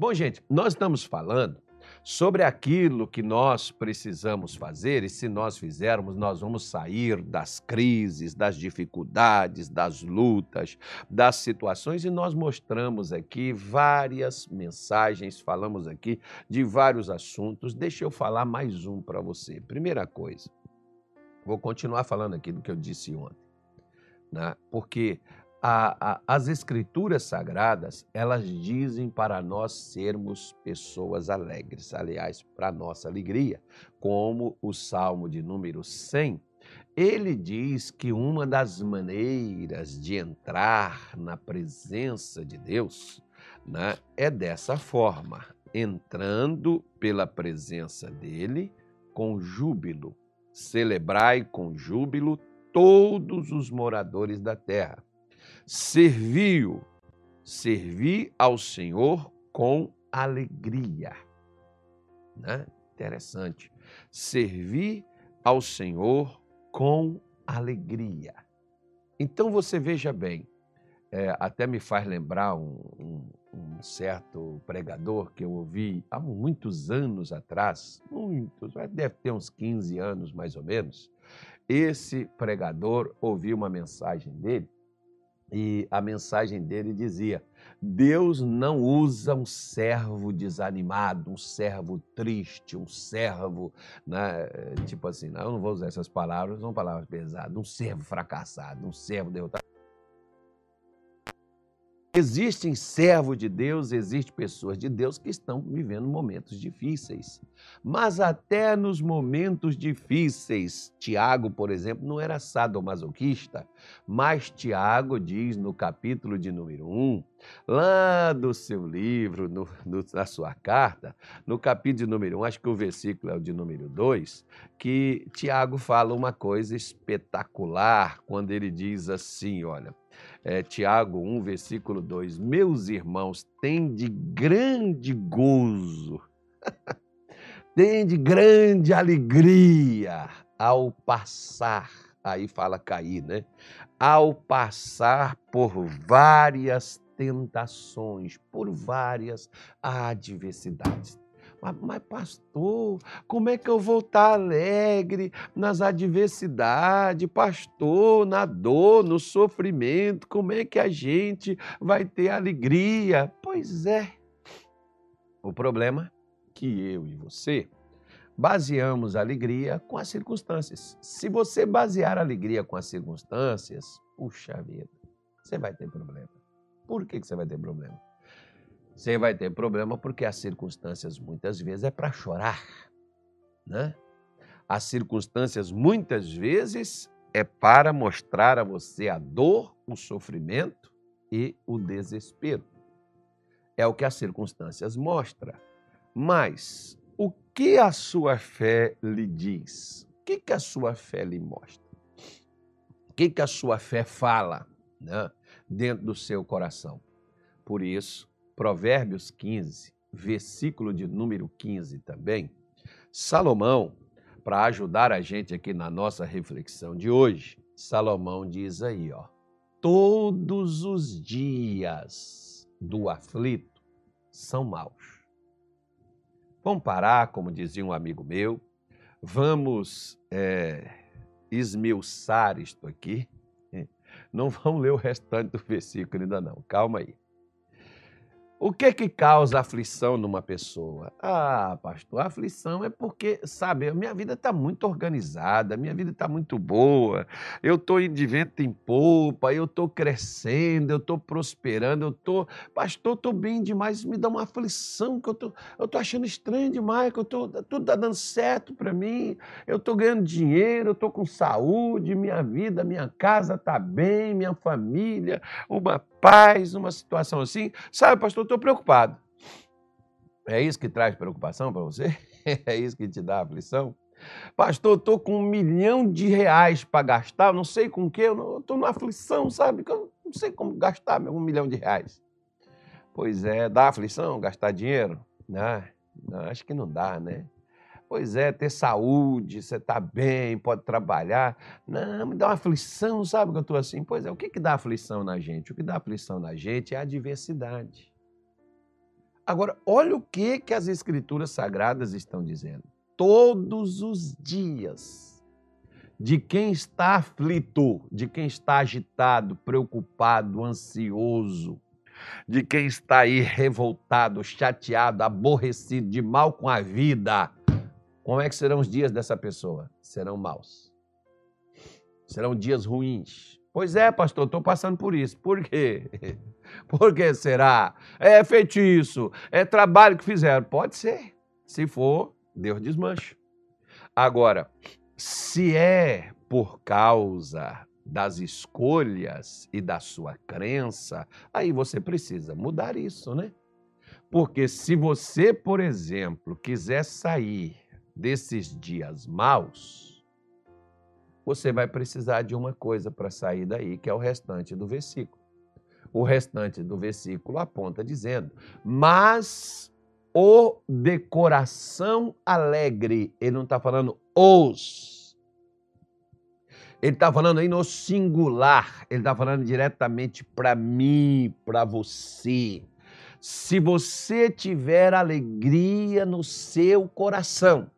Bom, gente, nós estamos falando sobre aquilo que nós precisamos fazer, e se nós fizermos, nós vamos sair das crises, das dificuldades, das lutas, das situações, e nós mostramos aqui várias mensagens, falamos aqui de vários assuntos. Deixa eu falar mais um para você. Primeira coisa, vou continuar falando aqui do que eu disse ontem, né? porque a, a, as escrituras sagradas, elas dizem para nós sermos pessoas alegres, aliás, para nossa alegria, como o Salmo de número 100, ele diz que uma das maneiras de entrar na presença de Deus né, é dessa forma, entrando pela presença dele com júbilo. Celebrai com júbilo todos os moradores da terra serviu, servir ao Senhor com alegria. Né? Interessante. Servir ao Senhor com alegria. Então você veja bem, é, até me faz lembrar um, um, um, certo pregador que eu ouvi há muitos anos atrás, muitos, deve ter uns 15 anos mais ou menos. Esse pregador ouviu uma mensagem dele e a mensagem dele dizia: Deus não usa um servo desanimado, um servo triste, um servo, né, tipo assim, não, eu não vou usar essas palavras, são palavras pesadas, um servo fracassado, um servo derrotado. Existem servos de Deus, existem pessoas de Deus que estão vivendo momentos difíceis. Mas até nos momentos difíceis, Tiago, por exemplo, não era sadomasoquista, mas Tiago diz no capítulo de número 1, lá do seu livro, no, no, na sua carta, no capítulo de número 1, acho que o versículo é o de número 2, que Tiago fala uma coisa espetacular quando ele diz assim: olha é, Tiago 1, versículo 2: Meus irmãos, tem de grande gozo, tem de grande alegria ao passar, aí fala cair, né? Ao passar por várias tentações, por várias adversidades. Mas, mas, pastor, como é que eu vou estar alegre nas adversidades? Pastor, na dor, no sofrimento, como é que a gente vai ter alegria? Pois é. O problema é que eu e você baseamos a alegria com as circunstâncias. Se você basear a alegria com as circunstâncias, puxa vida, você vai ter problema. Por que, que você vai ter problema? Você vai ter problema porque as circunstâncias muitas vezes é para chorar, né? As circunstâncias muitas vezes é para mostrar a você a dor, o sofrimento e o desespero. É o que as circunstâncias mostram. Mas o que a sua fé lhe diz? O que, que a sua fé lhe mostra? O que, que a sua fé fala né, dentro do seu coração? Por isso, Provérbios 15, versículo de número 15 também, Salomão, para ajudar a gente aqui na nossa reflexão de hoje, Salomão diz aí, ó: Todos os dias do aflito são maus. Vamos parar, como dizia um amigo meu, vamos é, esmiuçar isto aqui. Não vamos ler o restante do versículo ainda não, calma aí. O que que causa aflição numa pessoa? Ah, pastor, a aflição é porque, sabe, minha vida está muito organizada, minha vida está muito boa, eu estou de vento em polpa, eu estou crescendo, eu estou prosperando, eu estou, pastor, estou bem demais, me dá uma aflição, que eu tô, estou achando estranho demais, que eu tô, tudo está dando certo para mim, eu estou ganhando dinheiro, eu estou com saúde, minha vida, minha casa está bem, minha família, uma paz, uma situação assim. Sabe, pastor, estou preocupado. É isso que traz preocupação para você? É isso que te dá aflição? Pastor, estou com um milhão de reais para gastar, não sei com o que, eu estou numa aflição, sabe? Eu não sei como gastar um milhão de reais. Pois é, dá aflição gastar dinheiro? Não, não acho que não dá, né? Pois é, ter saúde, você está bem, pode trabalhar. Não, me dá uma aflição, sabe que eu estou assim? Pois é, o que, que dá aflição na gente? O que dá aflição na gente é a adversidade. Agora, olha o que, que as Escrituras Sagradas estão dizendo. Todos os dias, de quem está aflito, de quem está agitado, preocupado, ansioso, de quem está aí revoltado, chateado, aborrecido, de mal com a vida, como é que serão os dias dessa pessoa? Serão maus. Serão dias ruins. Pois é, pastor, estou passando por isso. Por quê? Por que será? É feitiço, é trabalho que fizeram. Pode ser. Se for, Deus desmancha. Agora, se é por causa das escolhas e da sua crença, aí você precisa mudar isso, né? Porque se você, por exemplo, quiser sair desses dias maus, você vai precisar de uma coisa para sair daí, que é o restante do versículo. O restante do versículo aponta dizendo: Mas o de coração alegre, ele não está falando os. Ele está falando aí no singular, ele está falando diretamente para mim, para você. Se você tiver alegria no seu coração,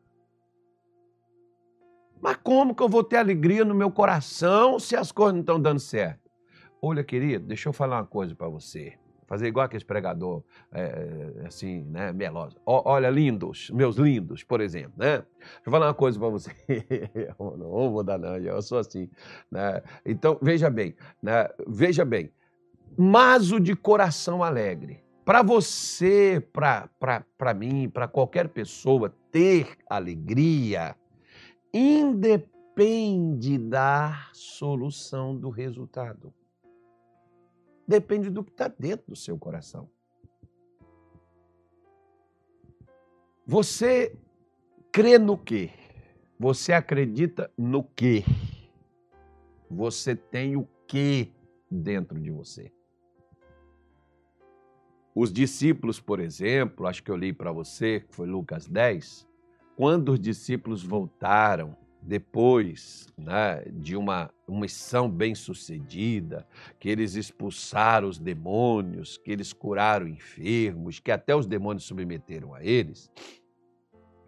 mas como que eu vou ter alegria no meu coração se as coisas não estão dando certo? Olha, querido, deixa eu falar uma coisa para você. Fazer igual aquele pregador, é, assim, né, meloso. olha, lindos, meus lindos, por exemplo, né? Deixa eu falar uma coisa para você. eu não vou dar não, eu sou assim. Né? Então, veja bem, né? veja bem. Mas o de coração alegre. Para você, para mim, para qualquer pessoa ter alegria, independe da solução do resultado depende do que está dentro do seu coração. Você crê no quê? Você acredita no quê? Você tem o quê dentro de você? Os discípulos, por exemplo, acho que eu li para você, que foi Lucas 10, quando os discípulos voltaram depois né, de uma, missão bem sucedida, que eles expulsaram os demônios, que eles curaram enfermos, que até os demônios submeteram a eles,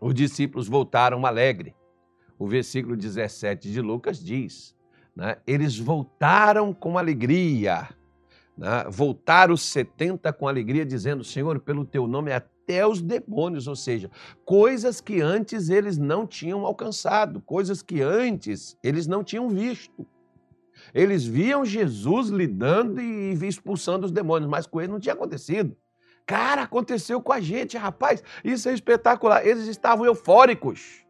os discípulos voltaram alegre. O versículo 17 de Lucas diz: né, eles voltaram com alegria. Né, voltaram os 70 com alegria, dizendo: Senhor, pelo teu nome é até os demônios, ou seja, coisas que antes eles não tinham alcançado, coisas que antes eles não tinham visto. Eles viam Jesus lidando e expulsando os demônios, mas com eles não tinha acontecido. Cara, aconteceu com a gente, rapaz, isso é espetacular. Eles estavam eufóricos.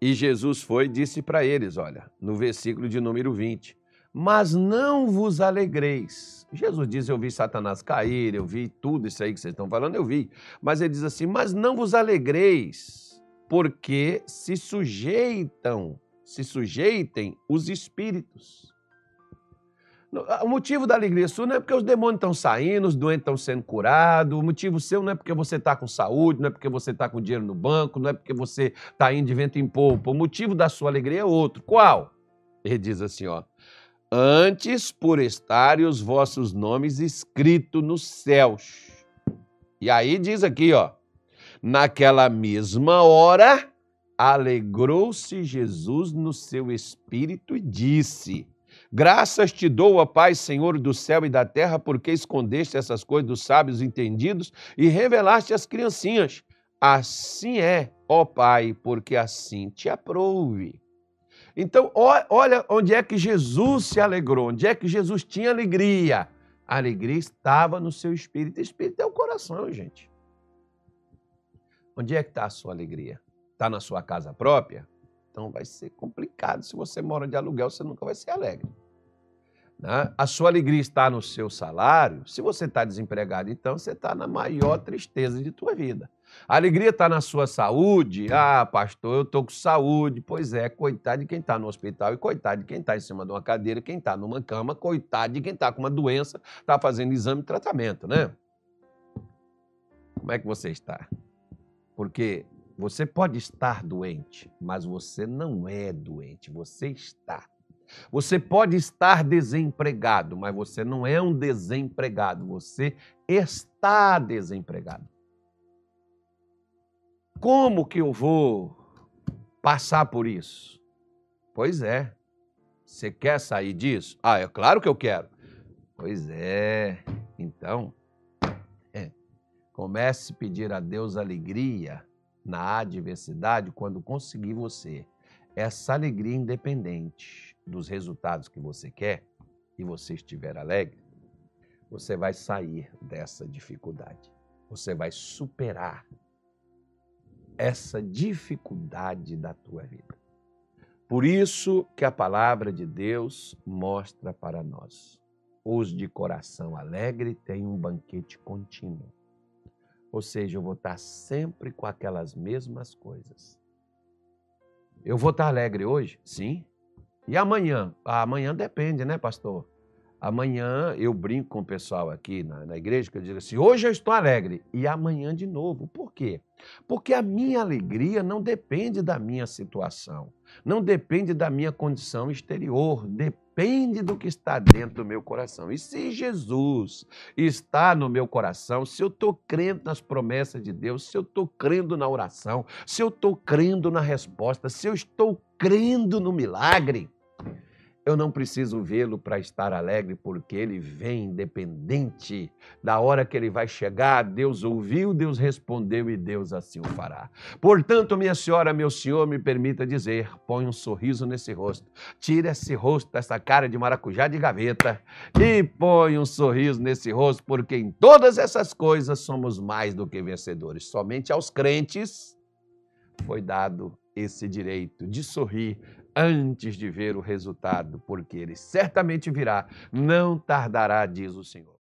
E Jesus foi e disse para eles, olha, no versículo de número 20: Mas não vos alegreis Jesus diz: Eu vi Satanás cair, eu vi tudo isso aí que vocês estão falando, eu vi. Mas ele diz assim: Mas não vos alegreis, porque se sujeitam, se sujeitem os espíritos. O motivo da alegria sua não é porque os demônios estão saindo, os doentes estão sendo curados. O motivo seu não é porque você está com saúde, não é porque você está com dinheiro no banco, não é porque você está indo de vento em polpa. O motivo da sua alegria é outro. Qual? Ele diz assim, ó antes por estarem os vossos nomes escritos nos céus. E aí diz aqui, ó, naquela mesma hora alegrou-se Jesus no seu espírito e disse: Graças te dou, ó Pai, Senhor do céu e da terra, porque escondeste essas coisas dos sábios entendidos e revelaste às criancinhas. Assim é, ó Pai, porque assim te aprouve. Então, olha onde é que Jesus se alegrou, onde é que Jesus tinha alegria. A alegria estava no seu espírito. O espírito é o coração, gente. Onde é que está a sua alegria? Está na sua casa própria? Então vai ser complicado. Se você mora de aluguel, você nunca vai ser alegre. Né? A sua alegria está no seu salário. Se você está desempregado, então você está na maior tristeza de tua vida. A alegria está na sua saúde. Ah, pastor, eu estou com saúde. Pois é, coitado de quem está no hospital e coitado de quem está em cima de uma cadeira, quem está numa cama, coitado de quem está com uma doença, está fazendo exame e tratamento, né? Como é que você está? Porque você pode estar doente, mas você não é doente, você está. Você pode estar desempregado, mas você não é um desempregado, você está desempregado. Como que eu vou passar por isso? Pois é. Você quer sair disso? Ah, é claro que eu quero. Pois é. Então, é, comece a pedir a Deus alegria na adversidade quando conseguir você essa alegria independente dos resultados que você quer e você estiver alegre, você vai sair dessa dificuldade. Você vai superar essa dificuldade da tua vida. Por isso que a palavra de Deus mostra para nós: os de coração alegre têm um banquete contínuo. Ou seja, eu vou estar sempre com aquelas mesmas coisas. Eu vou estar alegre hoje? Sim. E amanhã? Ah, amanhã depende, né, pastor? Amanhã eu brinco com o pessoal aqui na, na, igreja, que eu digo assim: hoje eu estou alegre, e amanhã de novo. Por quê? Porque a minha alegria não depende da minha situação, não depende da minha condição exterior, depende do que está dentro do meu coração. E se Jesus está no meu coração, se eu estou crendo nas promessas de Deus, se eu estou crendo na oração, se eu estou crendo na resposta, se eu estou crendo no milagre, eu não preciso vê-lo para estar alegre, porque ele vem independente da hora que ele vai chegar. Deus ouviu, Deus respondeu e Deus assim o fará. Portanto, minha senhora, meu senhor, me permita dizer: põe um sorriso nesse rosto, tira esse rosto, essa cara de maracujá de gaveta e põe um sorriso nesse rosto, porque em todas essas coisas somos mais do que vencedores. Somente aos crentes foi dado esse direito de sorrir antes de ver o resultado, porque ele certamente virá, não tardará, diz o Senhor.